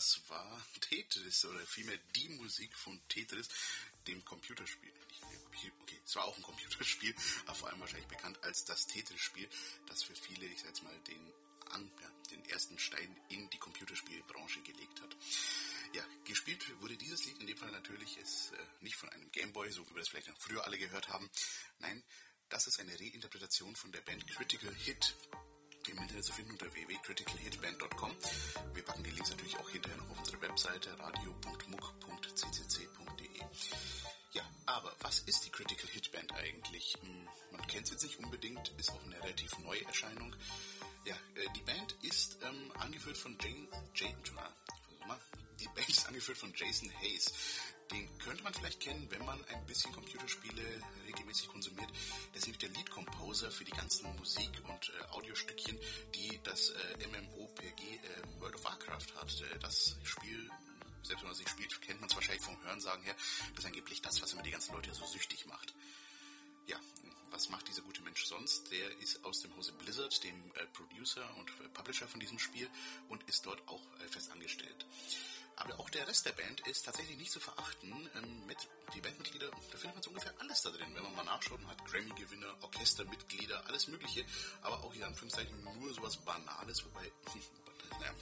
das war Tetris oder vielmehr die Musik von Tetris, dem Computerspiel. Okay, es war auch ein Computerspiel, aber vor allem wahrscheinlich bekannt als das Tetris-Spiel, das für viele, ich sag jetzt mal, den, an, ja, den ersten Stein in die Computerspielbranche gelegt hat. Ja, gespielt wurde dieses Lied in dem Fall natürlich ist, äh, nicht von einem Gameboy, so wie wir das vielleicht früher alle gehört haben. Nein, das ist eine Reinterpretation von der Band Critical Hit im Internet zu finden unter www.criticalhitband.com. Wir packen die Links natürlich auch hinterher noch auf unsere Webseite radio.muck.ccc.de. Ja, aber was ist die Critical Hit Band eigentlich? Hm, Man kennt sie jetzt nicht unbedingt, ist auch eine relativ neue Erscheinung. Ja, äh, die Band ist ähm, angeführt von Jane, Jane, die Band ist angeführt von Jason Hayes. Den könnte man vielleicht kennen, wenn man ein bisschen Computerspiele regelmäßig konsumiert. Der ist nämlich der Lead Composer für die ganzen Musik- und äh, Audiostückchen, die das äh, MMOPG äh, World of Warcraft hat. Äh, das Spiel selbst wenn man es nicht spielt, kennt man es wahrscheinlich vom Hörensagen her, das ist angeblich das, was immer die ganzen Leute so süchtig macht. Ja, was macht dieser gute Mensch sonst? Der ist aus dem Hause Blizzard, dem äh, Producer und äh, Publisher von diesem Spiel und ist dort auch äh, fest angestellt. Der Rest der Band ist tatsächlich nicht zu verachten. Ähm, mit die Bandmitglieder, da findet man so ungefähr alles da drin. Wenn man mal nachschaut, man hat Grammy-Gewinner, Orchestermitglieder, alles Mögliche, aber auch in Anführungszeichen nur sowas Banales, wobei, naja,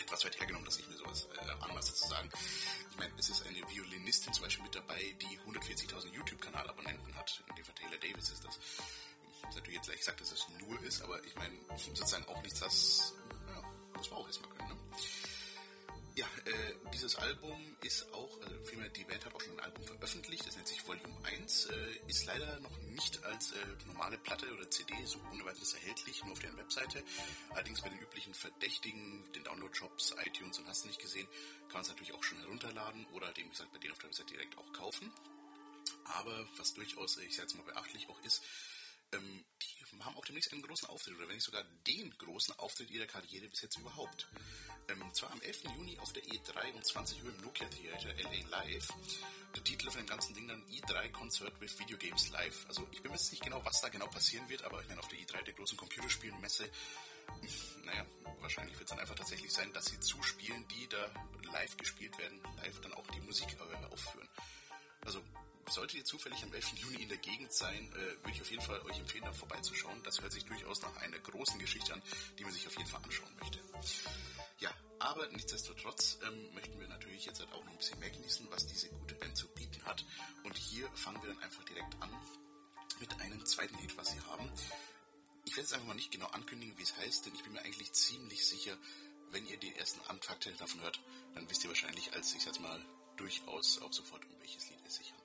etwas weit hergenommen, dass ich mir sowas äh, anmaße zu sagen. Ich meine, es ist eine Violinistin zum Beispiel mit dabei, die 140.000 YouTube-Kanalabonnenten hat. Fall Taylor Davis ist das. Das ist natürlich jetzt leicht gesagt, dass es nur ist, aber ich meine, sozusagen auch nichts, das ja, muss man auch erstmal können. Ne? Ja, äh, dieses Album ist auch, also vielmehr die Band hat auch schon ein Album veröffentlicht, das nennt sich Volume 1, äh, ist leider noch nicht als äh, normale Platte oder CD so ohne weiteres erhältlich, nur auf deren Webseite. Allerdings bei den üblichen Verdächtigen, den Download-Shops, iTunes und hast nicht gesehen, kann man es natürlich auch schon herunterladen oder eben gesagt bei denen auf der Webseite direkt auch kaufen. Aber was durchaus, ich sage jetzt mal beachtlich auch ist, ähm, die haben auch demnächst einen großen Auftritt, oder wenn nicht sogar den großen Auftritt ihrer Karriere bis jetzt überhaupt. Ähm, zwar am 11. Juni auf der E3 um 20 Uhr im Nokia Theater LA Live. Der Titel von dem ganzen Ding dann E3 Concert with Video Games Live. Also ich bin mir jetzt nicht genau, was da genau passieren wird, aber ich meine auf der E3 der großen Computerspielmesse, naja, wahrscheinlich wird es dann einfach tatsächlich sein, dass sie zuspielen, die da live gespielt werden, live dann auch die Musik äh, aufführen. Also solltet ihr zufällig am 11. Juni in der Gegend sein, äh, würde ich auf jeden Fall euch empfehlen, da vorbeizuschauen. Das hört sich durchaus nach einer großen Geschichte an, die man sich auf jeden Fall anschauen möchte. Ja, aber nichtsdestotrotz ähm, möchten wir natürlich jetzt halt auch noch ein bisschen mehr genießen, was diese gute Band zu bieten hat. Und hier fangen wir dann einfach direkt an mit einem zweiten Lied, was sie haben. Ich werde es einfach mal nicht genau ankündigen, wie es heißt, denn ich bin mir eigentlich ziemlich sicher, wenn ihr die ersten Antakte davon hört, dann wisst ihr wahrscheinlich, als ich jetzt mal durchaus auch sofort, um welches Lied es sich handelt.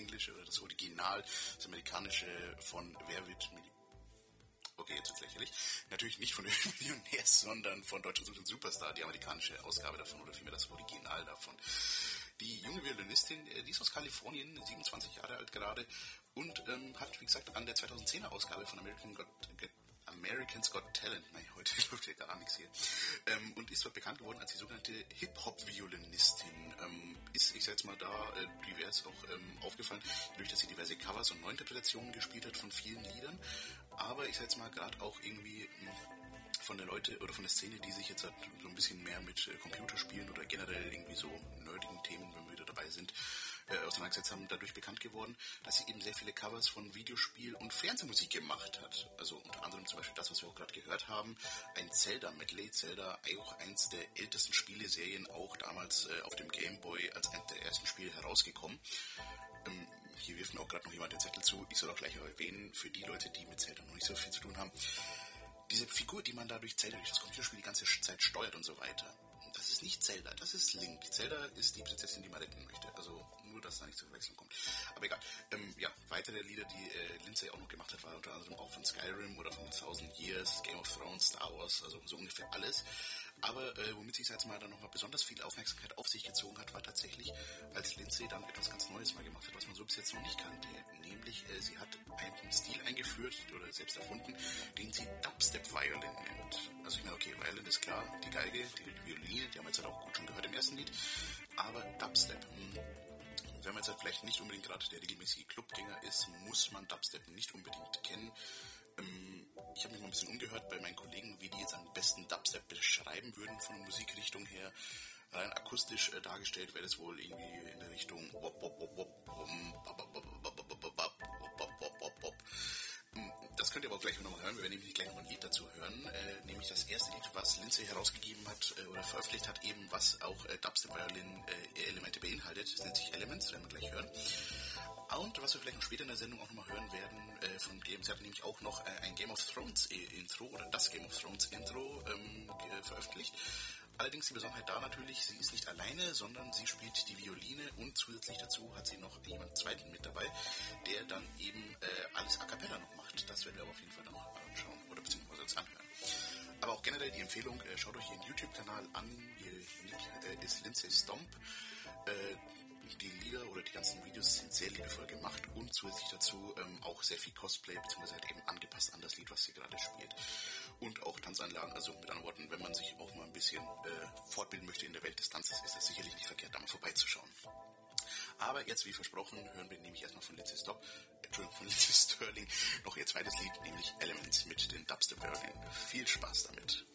Englische oder das Original, das Amerikanische von Wer wird Millionär okay, jetzt wird's lächerlich, natürlich nicht von Millionär, sondern von Deutschland Superstar, die amerikanische Ausgabe davon oder vielmehr das Original davon. Die junge Violinistin, äh, die ist aus Kalifornien, 27 Jahre alt gerade und ähm, hat, wie gesagt, an der 2010er Ausgabe von American Got, Americans Got Talent, nein, heute läuft ja gar nichts hier, ähm, und ist dort bekannt geworden als die sogenannte Hip-Hop-Violinistin. Ähm, ist, ich sag jetzt mal da, äh, divers auch ähm, aufgefallen, durch dass sie diverse Covers und Neuinterpretationen gespielt hat von vielen Liedern, aber ich sag jetzt mal gerade auch irgendwie hm, von der Leute oder von der Szene, die sich jetzt halt so ein bisschen mehr mit äh, Computerspielen oder generell irgendwie so nerdigen Themen, wenn wir wieder dabei sind, äh, auseinandergesetzt haben, dadurch bekannt geworden, dass sie eben sehr viele Covers von Videospiel- und Fernsehmusik gemacht hat. Also unter anderem zum Beispiel das, was wir auch gerade gehört haben, ein Zelda-Medley. Zelda, auch eins der ältesten Spieleserien, auch damals äh, auf dem Game Boy als eines der ersten Spiele herausgekommen. Ähm, hier wirft mir auch gerade noch jemand den Zettel zu. Ich soll auch gleich erwähnen, für die Leute, die mit Zelda noch nicht so viel zu tun haben, diese Figur, die man dadurch Zelda durch das Computerspiel die ganze Zeit steuert und so weiter, das ist nicht Zelda, das ist Link. Zelda ist die Prinzessin, die man retten möchte. Also nur, dass da nicht zur Verwechslung kommt. Aber egal. Ähm, ja, weitere Lieder, die äh, Lindsay auch noch gemacht hat, waren unter anderem auch von Skyrim oder von Thousand Years, Game of Thrones, Star Wars, also so ungefähr alles. Aber äh, womit sie jetzt mal dann nochmal besonders viel Aufmerksamkeit auf sich gezogen hat, war tatsächlich, als Lindsay dann etwas ganz Neues mal gemacht hat, was man so bis jetzt noch nicht kannte. Nämlich, äh, sie hat einen Stil eingeführt oder selbst erfunden, den sie Dubstep Violin nennt. Also ich meine, okay, Violin ist klar, die Geige, die Violine, die haben wir jetzt halt auch gut schon gehört im ersten Lied. Aber Dubstep, mh, hm, wenn man jetzt halt vielleicht nicht unbedingt gerade der regelmäßige Clubgänger ist, muss man Dubstep nicht unbedingt kennen. Ähm, ich habe mich mal ein bisschen umgehört bei meinen Kollegen, wie die jetzt am besten Dubstep beschreiben würden von der Musikrichtung her. Rein akustisch äh, dargestellt wäre das wohl irgendwie in der Richtung das könnt ihr aber auch gleich nochmal hören. Wir werden nämlich gleich nochmal ein Lied dazu hören. Äh, nämlich das erste Lied, was Lindsay herausgegeben hat äh, oder veröffentlicht hat, eben was auch äh, Dubstep Violin Elemente beinhaltet. Das nennt sich Elements, werden wir gleich hören. Und was wir vielleicht noch später in der Sendung auch nochmal hören werden äh, von Game, sie hat nämlich auch noch äh, ein Game of Thrones Intro oder das Game of Thrones Intro ähm, veröffentlicht. Allerdings die Besonderheit da natürlich, sie ist nicht alleine, sondern sie spielt die Violine und zusätzlich dazu hat sie noch jemanden zweiten mit dabei, der dann eben äh, alles a cappella noch macht. Das werden wir aber auf jeden Fall dann noch anschauen oder beziehungsweise uns anhören. Aber auch generell die Empfehlung, äh, schaut euch ihren YouTube-Kanal an. Ihr Nick äh, ist Lindsay Stomp. Äh, die Lieder oder die ganzen Videos sind sehr liebevoll gemacht und zusätzlich dazu ähm, auch sehr viel Cosplay, beziehungsweise halt eben angepasst an das Lied, was sie gerade spielt. Und auch Tanzanlagen, also mit anderen Worten, wenn man sich auch mal ein bisschen äh, fortbilden möchte in der Welt des Tanzes, ist das sicherlich nicht verkehrt, da mal vorbeizuschauen. Aber jetzt, wie versprochen, hören wir nämlich erstmal von Lindsay Stop, Entschuldigung, von Lindsay Sterling noch ihr zweites Lied, nämlich Elements mit den Dubstep-Violin. Viel Spaß damit.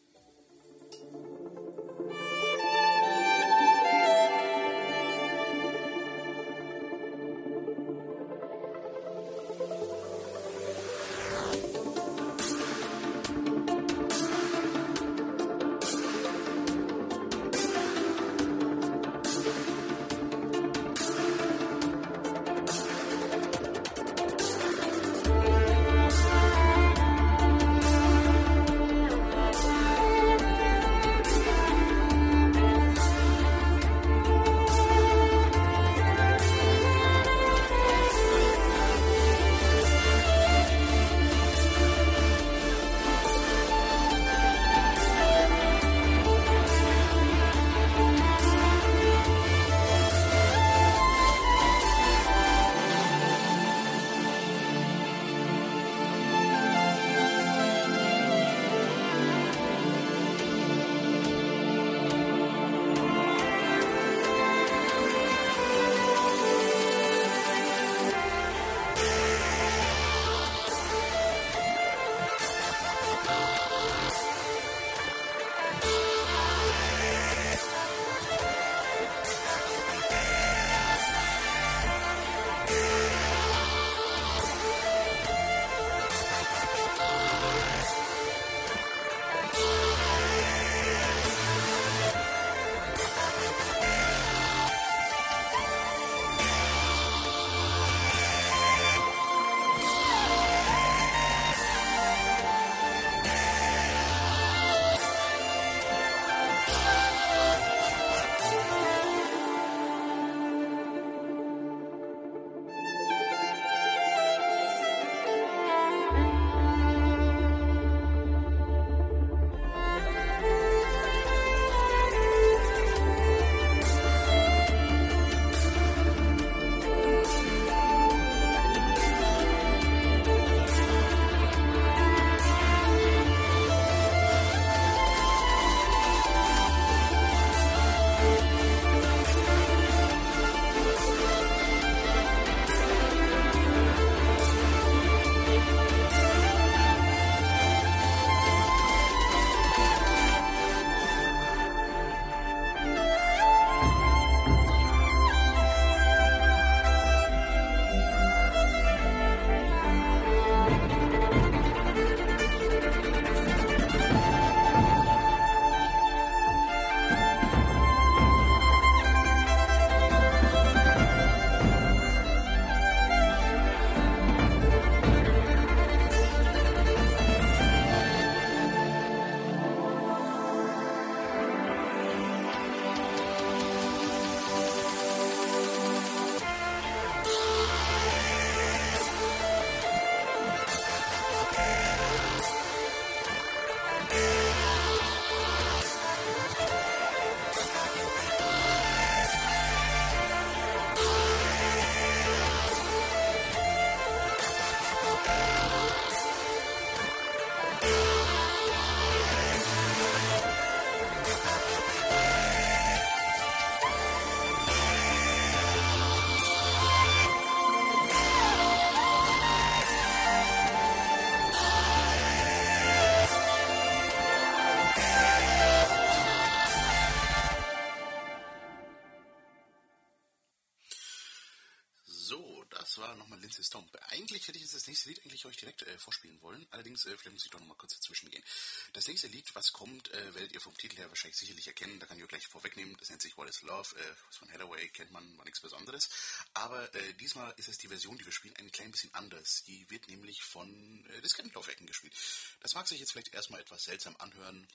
Kennt man, war nichts Besonderes. Aber äh, diesmal ist es die Version, die wir spielen, ein klein bisschen anders. Die wird nämlich von äh, Diskettenlaufwerken gespielt. Das mag sich jetzt vielleicht erstmal etwas seltsam anhören.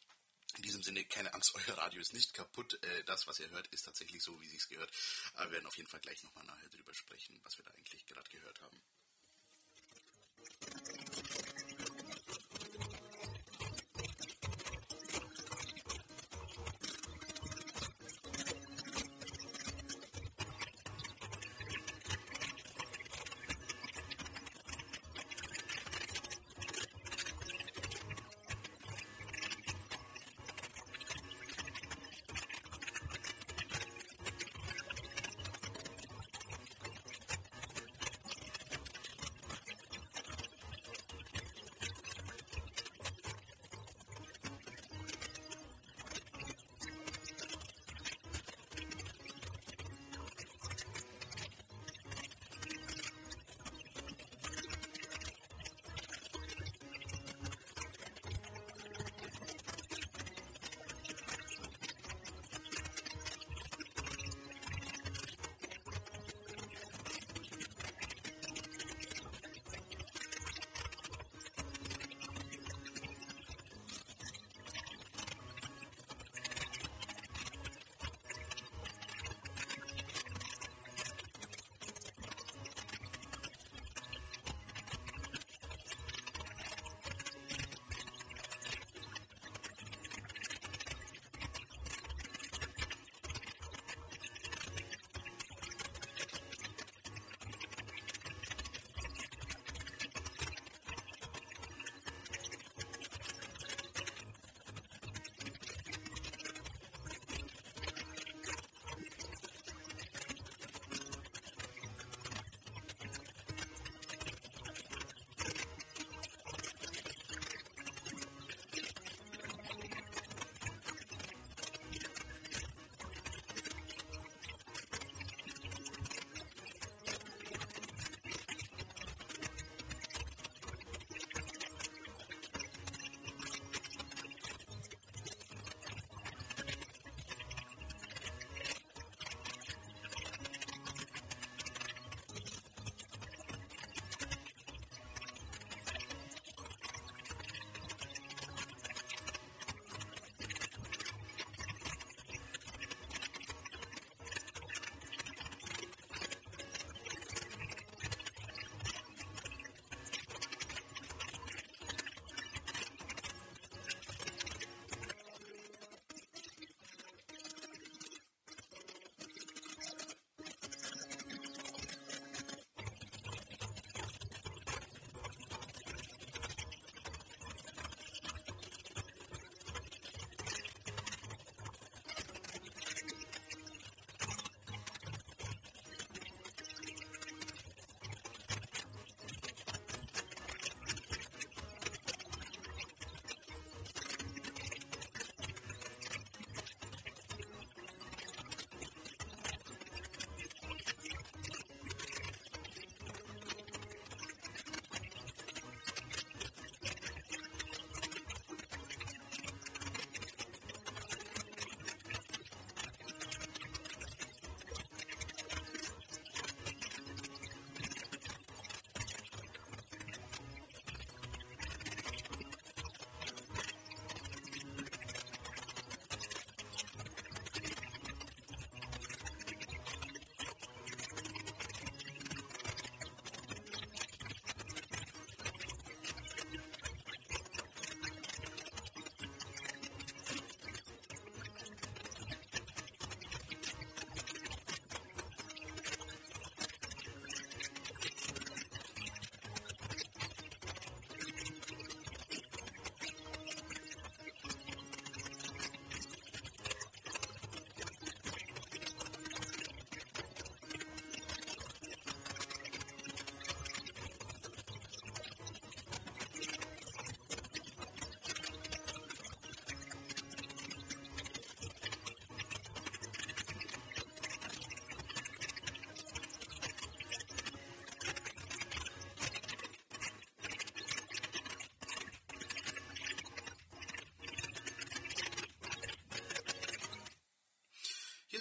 In diesem Sinne, keine Angst, euer Radio ist nicht kaputt. Äh, das, was ihr hört, ist tatsächlich so, wie sie es gehört. Aber wir werden auf jeden Fall gleich nochmal nachher drüber sprechen, was wir da eigentlich gerade gehört haben.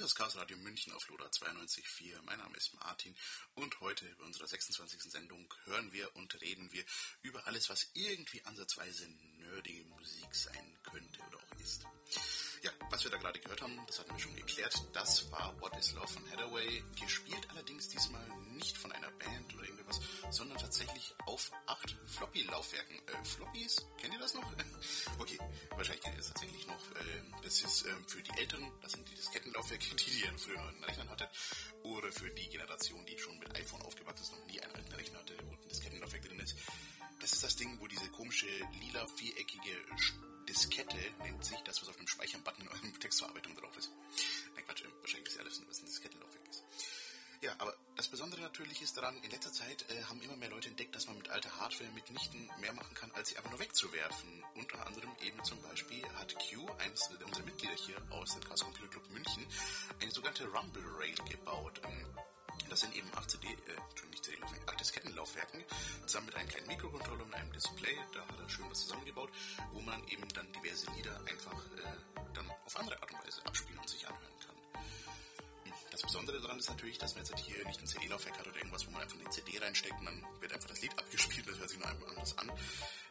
Das Chaos Radio München auf Loda 92.4. Mein Name ist Martin und heute bei unserer 26. Sendung hören wir und reden wir über alles, was irgendwie ansatzweise nerdige Musik sein könnte oder auch ist. Ja, was wir da gerade gehört haben, das hatten wir schon geklärt. Das war What is Love von Hathaway, gespielt allerdings diesmal nicht von einer Band oder irgendwas, sondern tatsächlich auf acht Floppy-Laufwerken. Äh, Floppies? Kennt ihr das noch? okay, wahrscheinlich kennt ihr das tatsächlich noch. Äh, das ist äh, für die Älteren, das sind die Diskettenlaufwerke, die ihr in Rechnern hattet, oder für die Generation, die schon mit iPhone aufgewachsen ist, noch nie einen alten Rechner hatte und ein Diskettenlaufwerk drin ist. Das ist das Ding, wo diese komische lila viereckige Diskette nennt sich das, was auf dem Speichern-Button in eurem Textverarbeitung drauf ist. Nein, Quatsch, wahrscheinlich ist ja alles, was ein Diskettenlaufwerk ist. Ja, aber das Besondere natürlich ist daran, in letzter Zeit äh, haben immer mehr Leute entdeckt, dass man mit alter Hardware mitnichten mehr machen kann, als sie einfach nur wegzuwerfen. Unter anderem eben zum Beispiel hat Q, eines unserer Mitglieder hier aus dem Chaos Computer Club München, eine sogenannte Rumble Rail gebaut. Ähm, das sind eben 8 CD, äh, nicht CD, 8 Diskettenlaufwerken, zusammen mit einem kleinen Mikrocontroller und einem Display. Da hat er schön was zusammengebaut, wo man eben dann diverse Lieder einfach äh, dann auf andere Art und Weise abspielen und sich anhören kann. Hm, das Besondere daran ist natürlich, dass man jetzt hier nicht ein CD-Laufwerk hat oder irgendwas, wo man einfach eine CD reinsteckt und dann wird einfach das Lied abgespielt, das hört sich nur einmal anders an.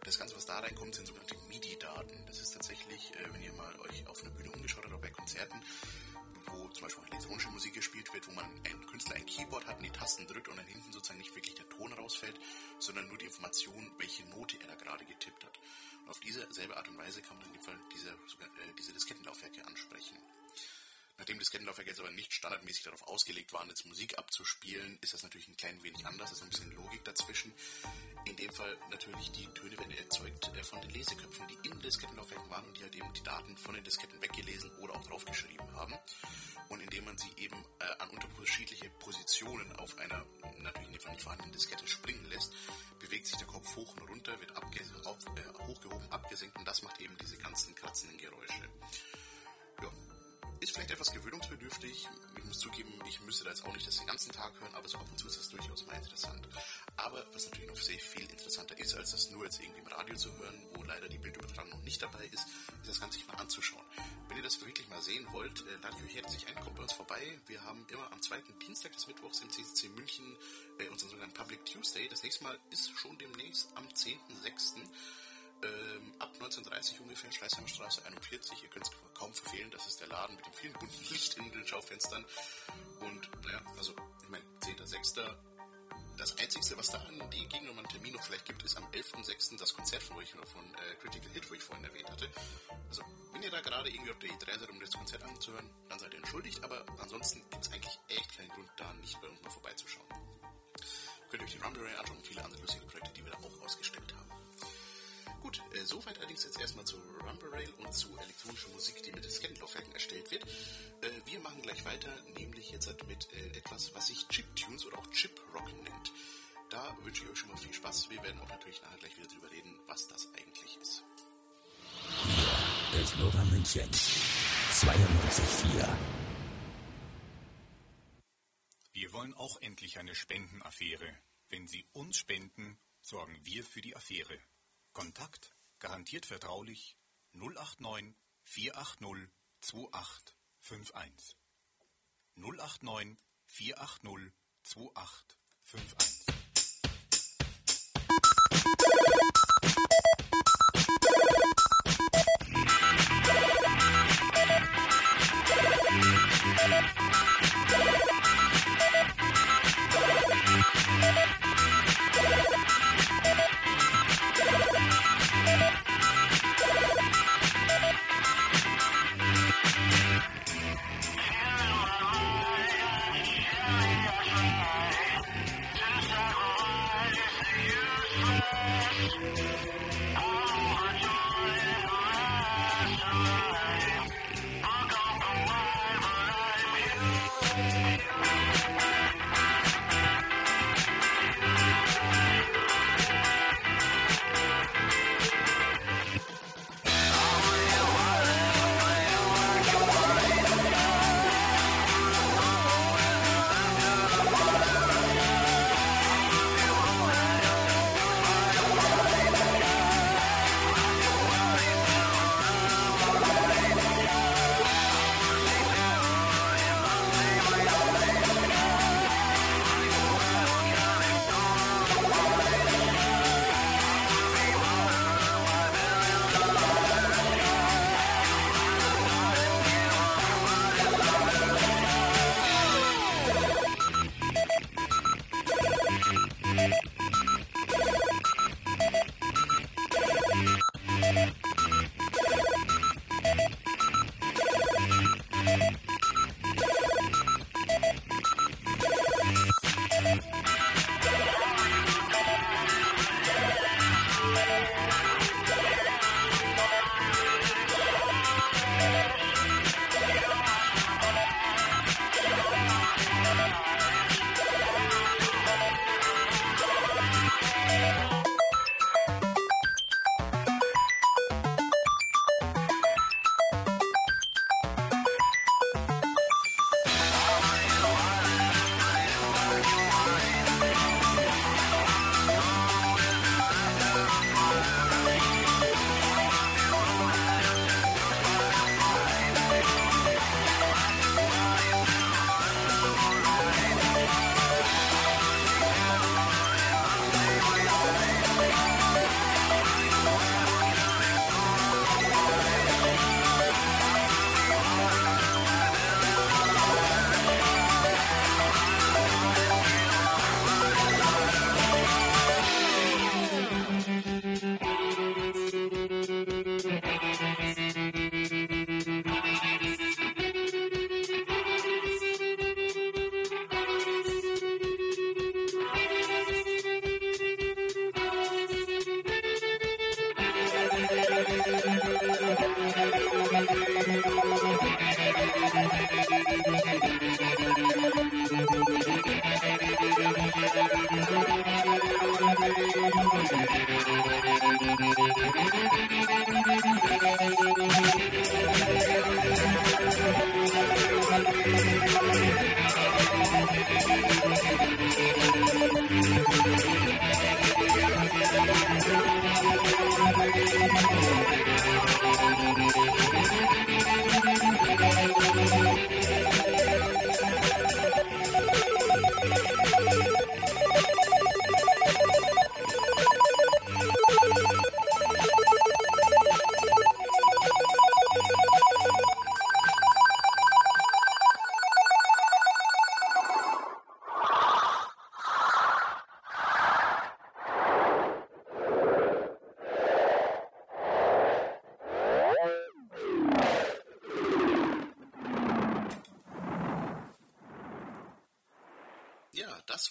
Das Ganze, was da reinkommt, sind sogenannte MIDI-Daten. Das ist tatsächlich, äh, wenn ihr mal euch auf einer Bühne umgeschaut habt oder bei Konzerten, wo zum Beispiel elektronische Musik gespielt wird, wo man ein Künstler ein Keyboard hat und die Tasten drückt und dann hinten sozusagen nicht wirklich der Ton rausfällt, sondern nur die Information, welche Note er da gerade getippt hat. Und auf diese selbe Art und Weise kann man in dem Fall diese, äh, diese Diskettenlaufwerke ansprechen. Nachdem Diskettenlaufwerke jetzt aber nicht standardmäßig darauf ausgelegt waren, jetzt Musik abzuspielen, ist das natürlich ein klein wenig anders, ist ein bisschen Logik dazwischen. In dem Fall natürlich die Töne werden erzeugt äh, von den Leseköpfen, die in Diskettenlaufwerken waren die halt eben die Daten von den Disketten weggelesen oder auch draufgeschrieben haben. Und indem man sie eben äh, an unterschiedliche Positionen auf einer natürlich nicht vorhandenen Diskette springen lässt, bewegt sich der Kopf hoch und runter, wird abge auf, äh, hochgehoben, abgesenkt und das macht eben diese ganzen kratzenden Geräusche. Ja, ist vielleicht etwas gewöhnungsbedürftig. Ich muss zugeben, ich müsste da jetzt auch nicht das den ganzen Tag hören, aber so ab und zu ist das durchaus mal interessant. Aber was natürlich noch sehr viel interessanter ist, als das nur jetzt irgendwie im Radio zu hören, wo leider die Bildübertragung noch nicht dabei ist, ist das Ganze sich mal anzuschauen. Wenn ihr das wirklich mal sehen wollt, äh, lade ich euch herzlich ein, kommt bei uns vorbei. Wir haben immer am zweiten Dienstag des Mittwochs im CCC München äh, unseren sogenannten Public Tuesday. Das nächste Mal ist schon demnächst am 10.06 ähm, ab 1930 ungefähr, Schleißheimer Straße 41. Ihr könnt es kaum verfehlen, das ist der Laden mit dem vielen bunten Licht in den Schaufenstern. Und naja, also ich meine, 10.06. Das Einzige, was da an die Gegennummern Termin noch vielleicht gibt, ist am 11.06. das Konzert von euch von äh, Critical Hit, wo ich vorhin erwähnt hatte. Also, wenn ihr da gerade irgendwie auf der E3 seid, um das Konzert anzuhören, dann seid ihr entschuldigt, aber ansonsten gibt es eigentlich echt keinen Grund, da nicht bei uns mal vorbeizuschauen. Könnt ihr euch die Rumble anschauen und viele andere lustige Projekte, die wir da auch ausgestellt haben. Gut, äh, soweit allerdings jetzt erstmal zu Rumble Rail und zu elektronischer Musik, die mit Diskettenlaufwerken erstellt wird. Äh, wir machen gleich weiter, nämlich jetzt halt mit äh, etwas, was sich Chiptunes oder auch Chip Rock nennt. Da wünsche ich euch schon mal viel Spaß. Wir werden auch natürlich nachher gleich wieder drüber reden, was das eigentlich ist. Hier ist Nova München 92.4. Wir wollen auch endlich eine Spendenaffäre. Wenn Sie uns spenden, sorgen wir für die Affäre. Kontakt garantiert vertraulich 089 480 2851. 089 480 2851.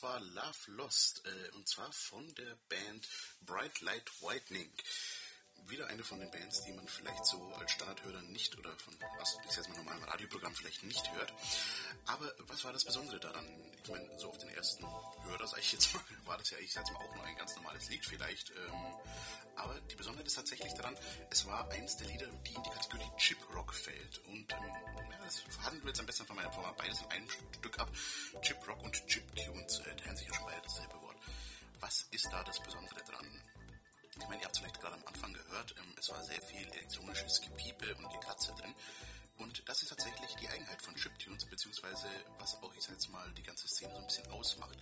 war Love Lost äh, und zwar von der Band Bright Light Whitening. Wieder eine von den Bands, die man vielleicht so als Standardhörer nicht oder von was ich jetzt mal normalen Radioprogramm vielleicht nicht hört. Aber was war das Besondere daran? Meine, so auf den ersten Hörer, sage ich jetzt mal, war das ja, ich sage mal, auch nur ein ganz normales Lied vielleicht. Ähm, aber die Besonderheit ist tatsächlich daran, es war eins der Lieder, die in die Kategorie Chip Rock fällt. Und ähm, ja, das verhandeln wir jetzt am besten von meinem Format beides in einem Stück ab. Chip Rock und Chip Tunes äh, teilen sich ja schon beide dasselbe Wort. Was ist da das Besondere dran? Ich meine, ihr habt es vielleicht gerade am Anfang gehört, ähm, es war sehr viel elektronisches Gepiepe und Gekratze drin. Und das ist tatsächlich die Eigenheit von Chiptunes, beziehungsweise was auch, ich sag jetzt mal, die ganze Szene so ein bisschen ausmacht.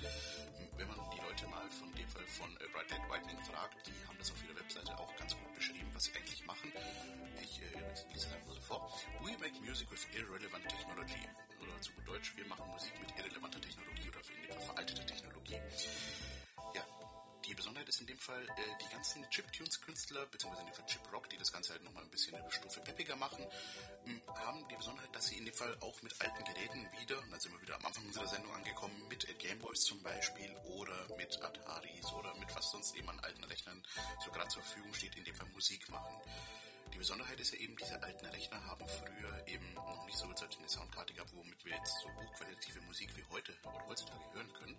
Wenn man die Leute mal von dem Fall von äh, Bright Light Whitening fragt, die haben das auf ihrer Webseite auch ganz gut beschrieben, was sie eigentlich machen. Ich äh, lese einfach so vor. We make music with irrelevant technology. Oder zu Deutsch, wir machen Musik mit irrelevanter Technologie oder veralteter Technologie. Besonderheit ist in dem Fall, äh, die ganzen Chiptunes-Künstler, beziehungsweise in dem Fall Chip Rock, die das Ganze halt nochmal ein bisschen eine Stufe peppiger machen, mh, haben die Besonderheit, dass sie in dem Fall auch mit alten Geräten wieder, und dann sind wir wieder am Anfang unserer Sendung angekommen, mit äh, Gameboys zum Beispiel oder mit Ataris oder mit was sonst eben an alten Rechnern so gerade zur Verfügung steht, in dem Fall Musik machen. Die Besonderheit ist ja eben, diese alten Rechner haben früher eben noch nicht so eine Soundkarte gehabt, womit wir jetzt Musik wie heute oder heutzutage hören können,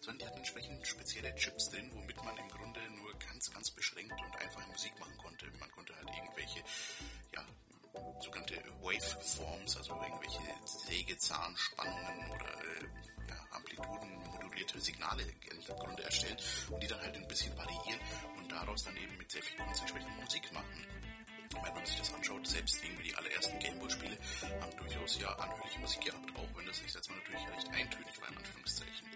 sondern die hatten entsprechend spezielle Chips drin, womit man im Grunde nur ganz, ganz beschränkt und einfach Musik machen konnte. Man konnte halt irgendwelche, ja, sogenannte Waveforms, also irgendwelche Sägezahnspannungen oder äh, ja, Amplituden modulierte Signale im Grunde erstellen und die dann halt ein bisschen variieren und daraus dann eben mit sehr viel Kunst entsprechend Musik machen wenn man sich das anschaut, selbst irgendwie die allerersten Gameboy-Spiele haben durchaus ja anhörliche Musik gehabt, auch wenn das, setze mal natürlich recht eintönig war, in Anführungszeichen.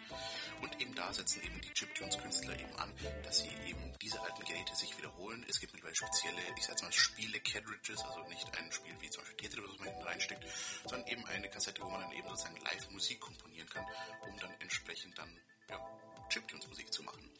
Und eben da setzen eben die Chiptunes-Künstler eben an, dass sie eben diese alten Geräte sich wiederholen. Es gibt mittlerweile spezielle, ich sag mal, Spiele-Cartridges, also nicht ein Spiel wie zum Beispiel Tetris, was man hinten reinsteckt, sondern eben eine Kassette, wo man dann eben sozusagen live Musik komponieren kann, um dann entsprechend dann, ja, Chiptunes-Musik zu machen.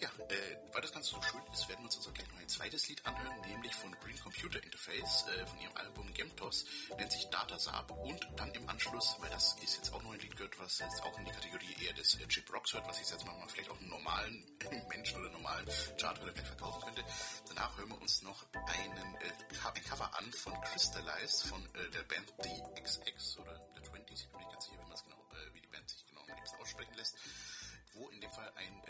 Ja, äh, weil das Ganze so schön ist, werden wir uns also gleich noch ein zweites Lied anhören, nämlich von Green Computer Interface, äh, von ihrem Album Gemtos, nennt sich Datasab und dann im Anschluss, weil das ist jetzt auch noch ein Lied gehört, was jetzt auch in die Kategorie eher des äh, Chip Rocks hört, was ich jetzt mal vielleicht auch einen normalen Menschen oder normalen Charthörer vielleicht verkaufen könnte. Danach hören wir uns noch einen, äh, ein Cover an von Crystallize von äh, der Band DXX oder The 20s, ich bin nicht ganz sicher, wie, genau, äh, wie die Band sich genau am liebsten aussprechen lässt wo in dem Fall ein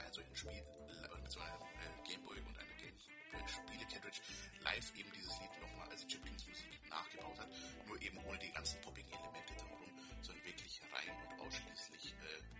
einem solchen Spiel, äh, äh, Gameboy und einer Game äh, live eben dieses Lied nochmal als Chiptunes-Musik nachgebaut hat, nur eben ohne die ganzen poppigen Elemente drumherum, sondern wirklich rein und ausschließlich äh,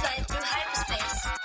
flight through hyperspace.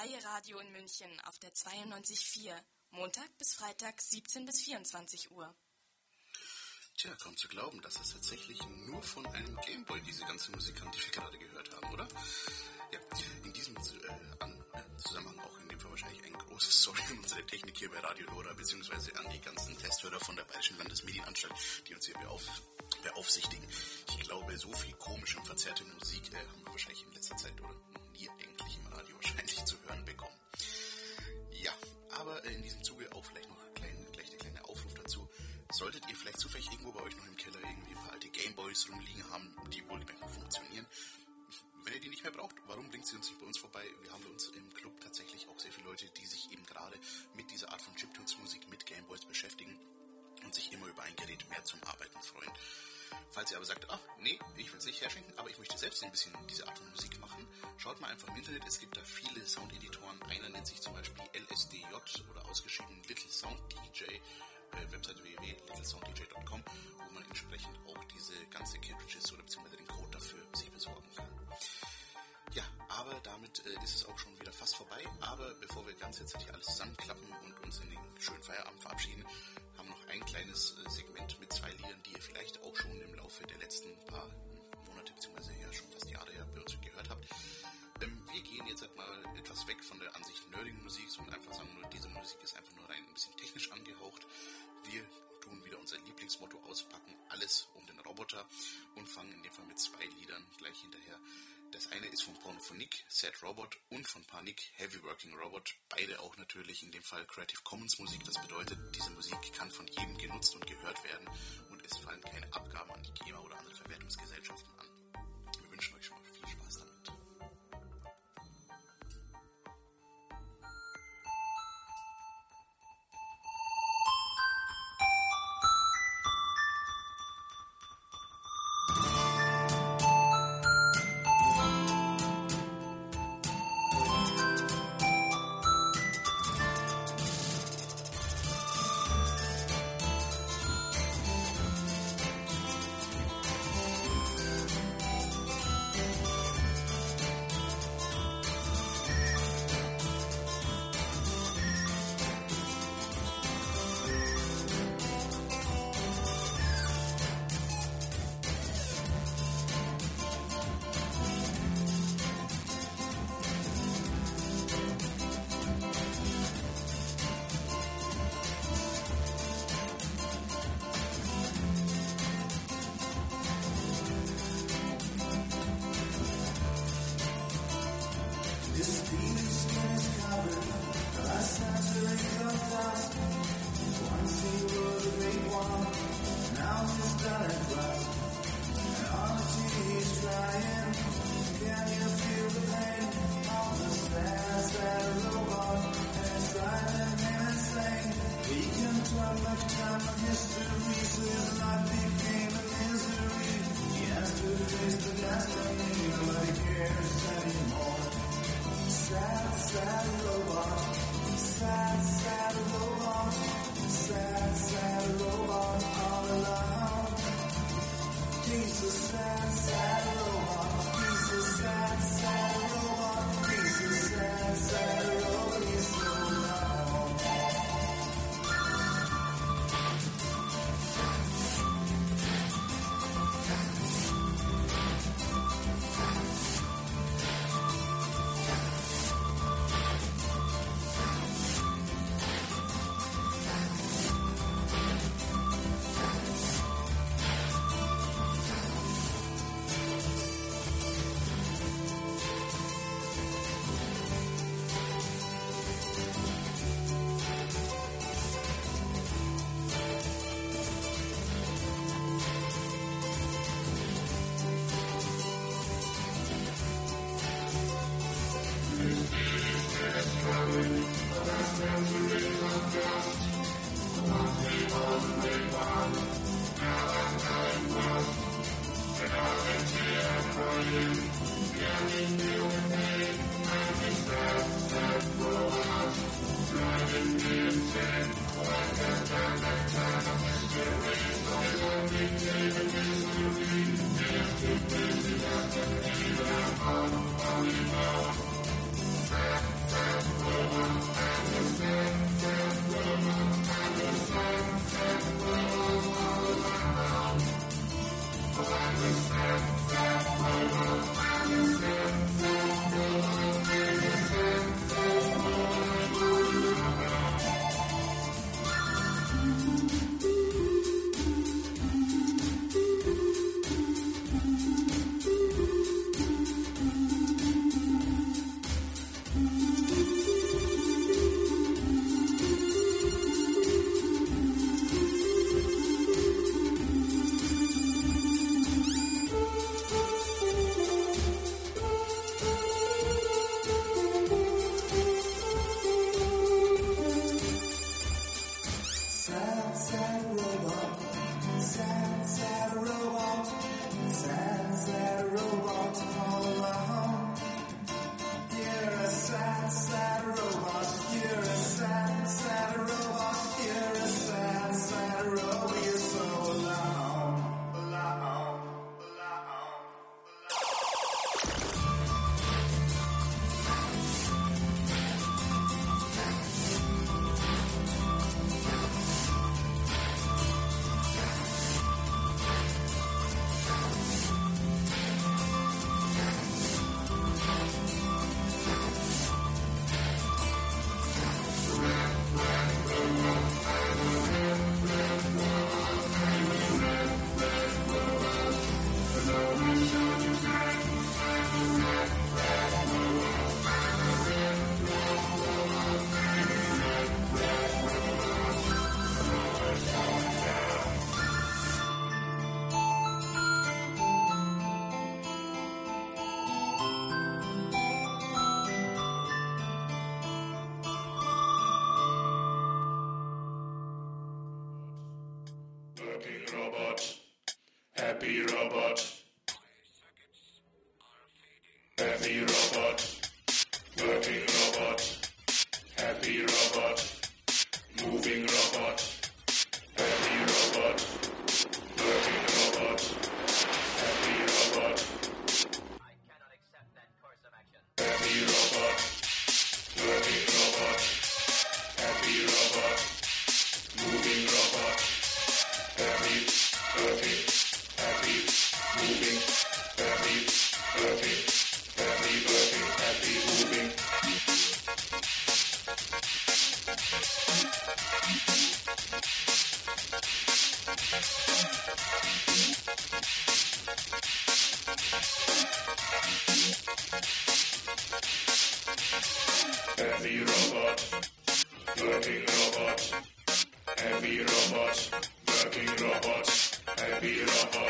Freie Radio in München auf der 92.4. Montag bis Freitag 17 bis 24 Uhr. Tja, kaum zu glauben, dass es tatsächlich nur von einem Gameboy diese ganze Musik kam, die wir gerade gehört haben, oder? Ja, in diesem äh, äh, Zusammenhang auch in dem Fall wahrscheinlich ein großes Sorry an unsere Technik hier bei Radio Lora, beziehungsweise an die ganzen Testhörer von der Bayerischen Landesmedienanstalt, die uns hier beauf beaufsichtigen. Ich glaube, so viel komische und verzerrte Musik äh, haben wir wahrscheinlich in letzter Zeit oder Solltet ihr vielleicht zufällig irgendwo bei euch noch im Keller irgendwie ein paar alte Gameboys rumliegen haben, die wohl noch funktionieren, wenn ihr die nicht mehr braucht, warum bringt sie uns nicht bei uns vorbei? Wir haben bei uns im Club tatsächlich auch sehr viele Leute, die sich eben gerade mit dieser Art von Chiptunes-Musik mit Gameboys beschäftigen und sich immer über ein Gerät mehr zum Arbeiten freuen. Falls ihr aber sagt, ach nee, ich will es nicht herschenken, aber ich möchte selbst ein bisschen diese Art von Musik machen, schaut mal einfach im Internet. Es gibt da viele Soundeditoren. Einer nennt sich zum Beispiel LSDJ oder ausgeschrieben Little Sound DJ. Äh, Webseite www.littlesounddj.com, wo man entsprechend auch diese ganze Cartridges oder beziehungsweise den Code dafür sich besorgen kann. Ja, aber damit äh, ist es auch schon wieder fast vorbei. Aber bevor wir ganz jetzt alles zusammenklappen und uns in den schönen Feierabend verabschieden, haben noch ein kleines äh, Segment mit zwei Liedern, die ihr vielleicht auch schon im Laufe der letzten paar Monate beziehungsweise Roboter und fangen in dem Fall mit zwei Liedern gleich hinterher. Das eine ist von Pornophonik, Sad Robot und von Panik, Heavy Working Robot. Beide auch natürlich in dem Fall Creative Commons Musik. Das bedeutet, diese Musik kann von jedem genutzt und gehört werden und es fallen keine Abgaben an die GEMA oder andere Verwertungsgesellschaften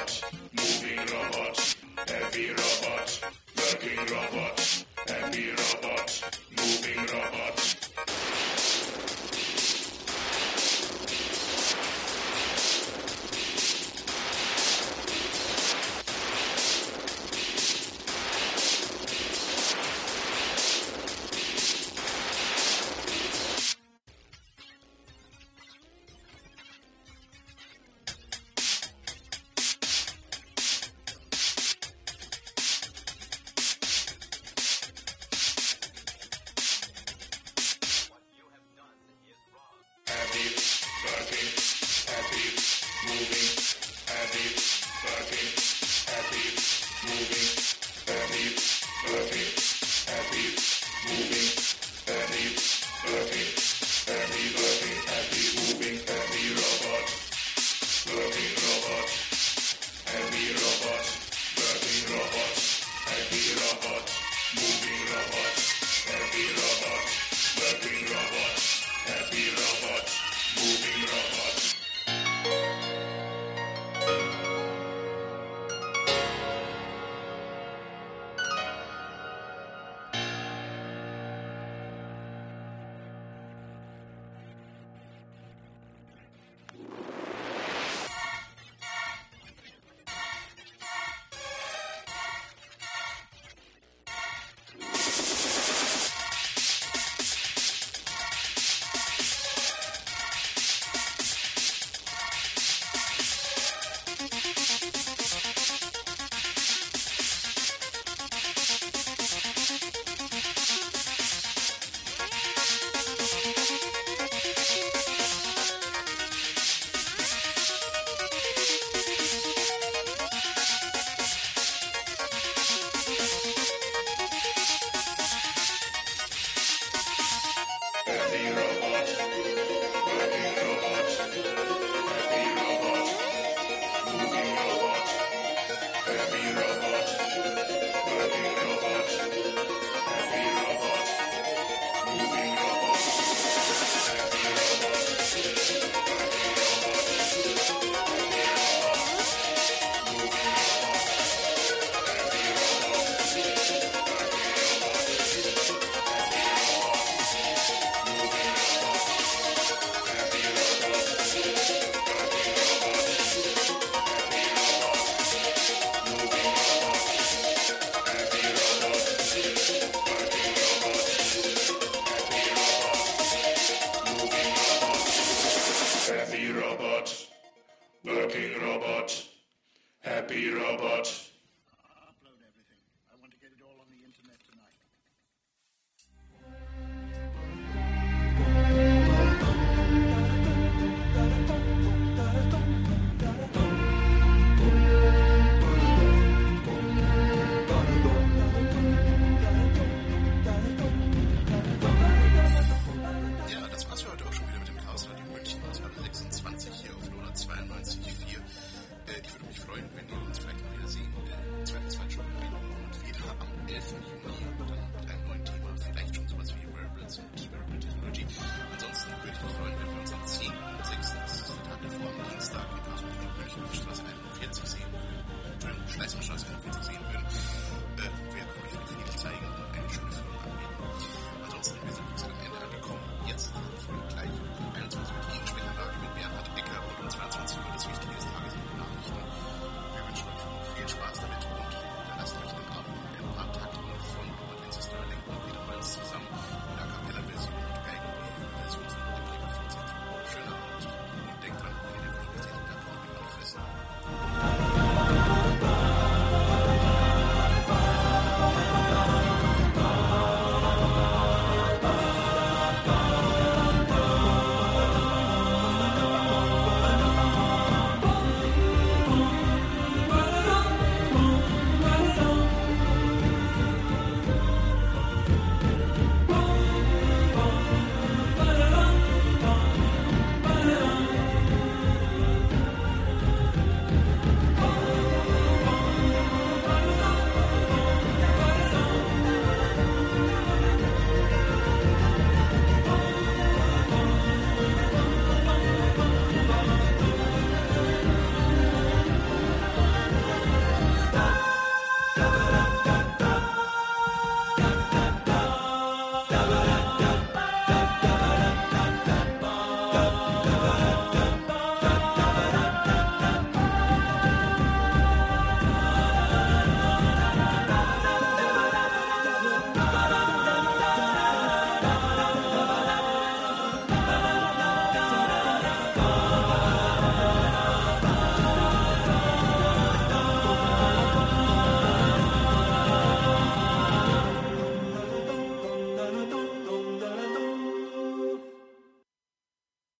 robot, moving robot, heavy robot,